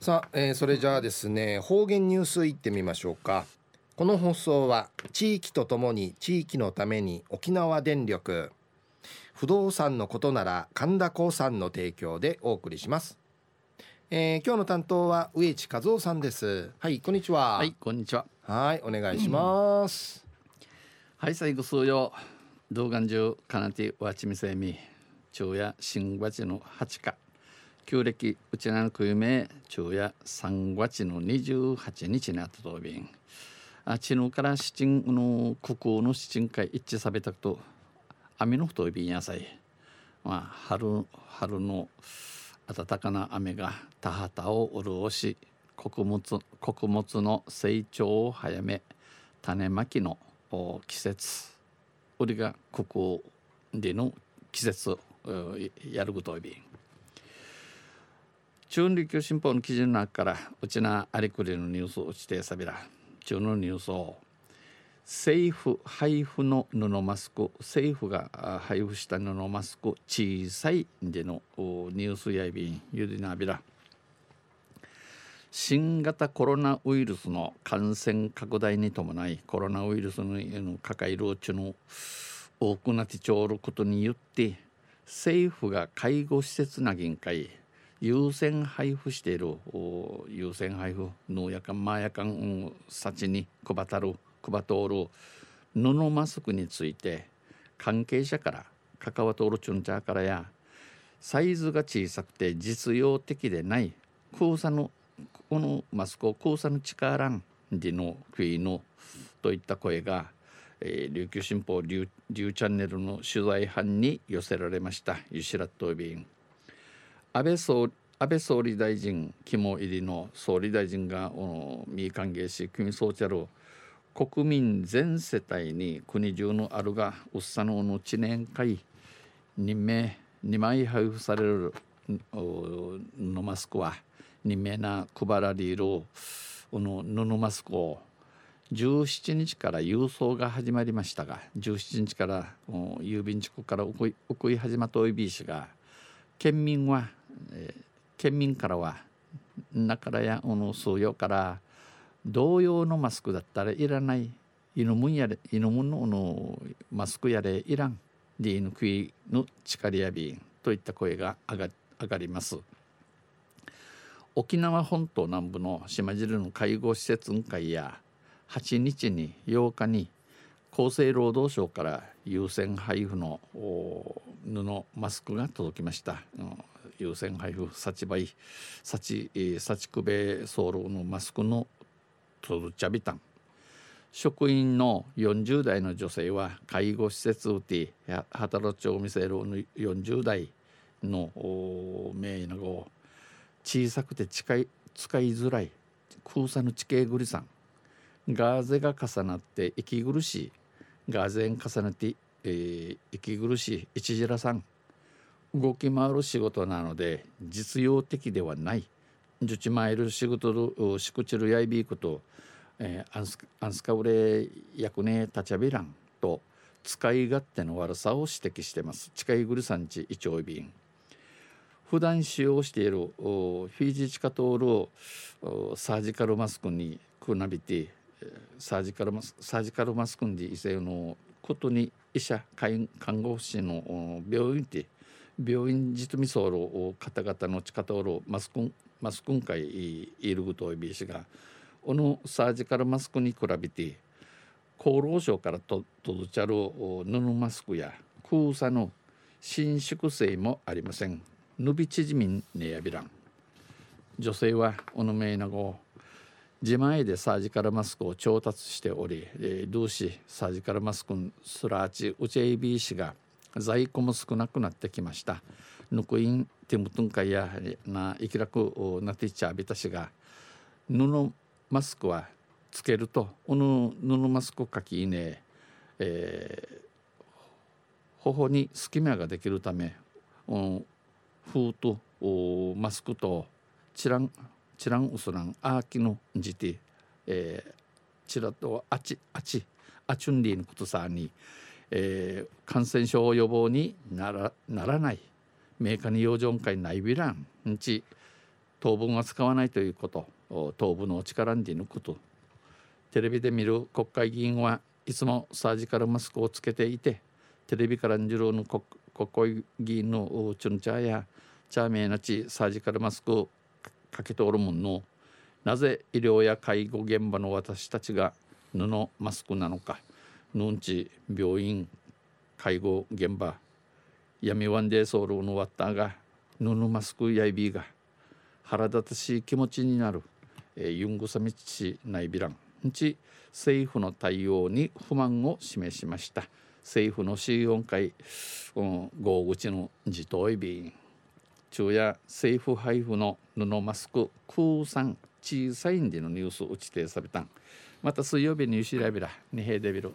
さあ、えー、それじゃあですね方言ニュースいってみましょうか。この放送は地域とともに地域のために沖縄電力不動産のことなら神田興産の提供でお送りします、えー、今日の担当は植地和夫さんです。はいこんにちは。はいこんにちは。はいお願いします、うん、はい最後数曜動画中かなてわちみせみ昼夜新月の八日旧暦うちなのくゆめ昼夜3月の28日にあったとびんあちぬから七の国王の七人会一致さべたくと雨の太いびんやさい。まあ春春の暖かな雨が田畑を潤し穀物穀物の成長を早め種まきの季節。売りが国王での季節やることいびん中琉球新報の記事の中からうちなありくりのニュースを指定さびら中のニュースを政府配布の布マスク政府が配布した布マスク小さいでのニュースやいびんゆでなびら新型コロナウイルスの感染拡大に伴いコロナウイルスの抱えるうちの多くなってちょうることによって政府が介護施設な限界優先配布している優先配布農やかんマーやかん幸に配たる配とおる布マスクについて関係者から関わとおるチュンチャーからやサイズが小さくて実用的でない空差のこのマスクを空差の力んでのクイのといった声が、えー、琉球新報リュリュチャンネルの取材班に寄せられました。ユシラットビン安倍総安倍総理大臣肝入りの総理大臣が見歓迎し組総チャル国民全世帯に国中のあるがうっさのの知念会任命2枚配布されるのマスクは任命な配られるこの布マスクを17日から郵送が始まりましたが17日から郵便地区から送い始まったおいびいしが県民はえー、県民からはなからやおの数よから同様のマスクだったらいらない。犬むんやれ犬むんののマスクやれいらん。で犬食いの力やびんといった声が上が上がります。沖縄本島南部の島汁の介護施設会や8日に8日に厚生労働省から優先配布の布マスクが届きました。うん優先配布幸倍幸幸久米ソウルのマスクのトルチャビタン。職員の40代の女性は介護施設うて働きを見せる40代の名なご小さくて近い使いづらい空差の地形ぐりさん。ガーゼが重なって息苦しい。ガーゼン重ねて、えー、息苦しい。一時らさん。動き回る仕事なので実用的ではない。受ちまいる仕事るしくちるやいびいくと、えー、アンスアンスカウレ役ねたちゃびらんと使い勝手の悪さを指摘してます。近いぐるさんち一応便普段使用しているフィジチカトールをサージカルマスクにくなびてサージカルマスサージカルマスクに異性のことに医者看護師の病院で病院じとみそうる方々の地下通るマスクンマスクン会いるぐといびしがこのサージカルマスクに比べて厚労省からととどちゃる布マスクや空差の伸縮性もありません。伸び縮みねやびらん。女性はおのめいなご自前でサージカルマスクを調達しており、えー、同志サージカルマスクスラーチウチェイビー氏が在庫も少なくなってきました。ぬくいんティムトンカやな生きらくなっていっちゃびたしが布マスクはつけるとこの布マスクかきいねえー、頬に隙間ができるため、うん、封とマスクとチランチランウスランアーキのじて、えー、チラとあちあちあチュンリーのことさに、えー、感染症予防にならならないメーカーに養生会ないびらんち当分は使わないということ当分の力に抜くと。テレビで見る国会議員はいつもサージカルマスクをつけていてテレビからんじるの国会議員のチュンチャーやチャーメーナチサージカルマスクをかけておるもんのなぜ医療や介護現場の私たちが布マスクなのか。ヌンチ病院介護現場。闇ワンデーソウルのワッターが布マスクやいびが腹立たしい気持ちになる、えー、ユングサミッチ内ビランち政府の対応に不満を示しました。政府の審音会、うん、合口の自党委員。昼夜政府配布の布マスク空産小さいんでのニュース打ち定されたん。また水曜日に調べら二平デビル。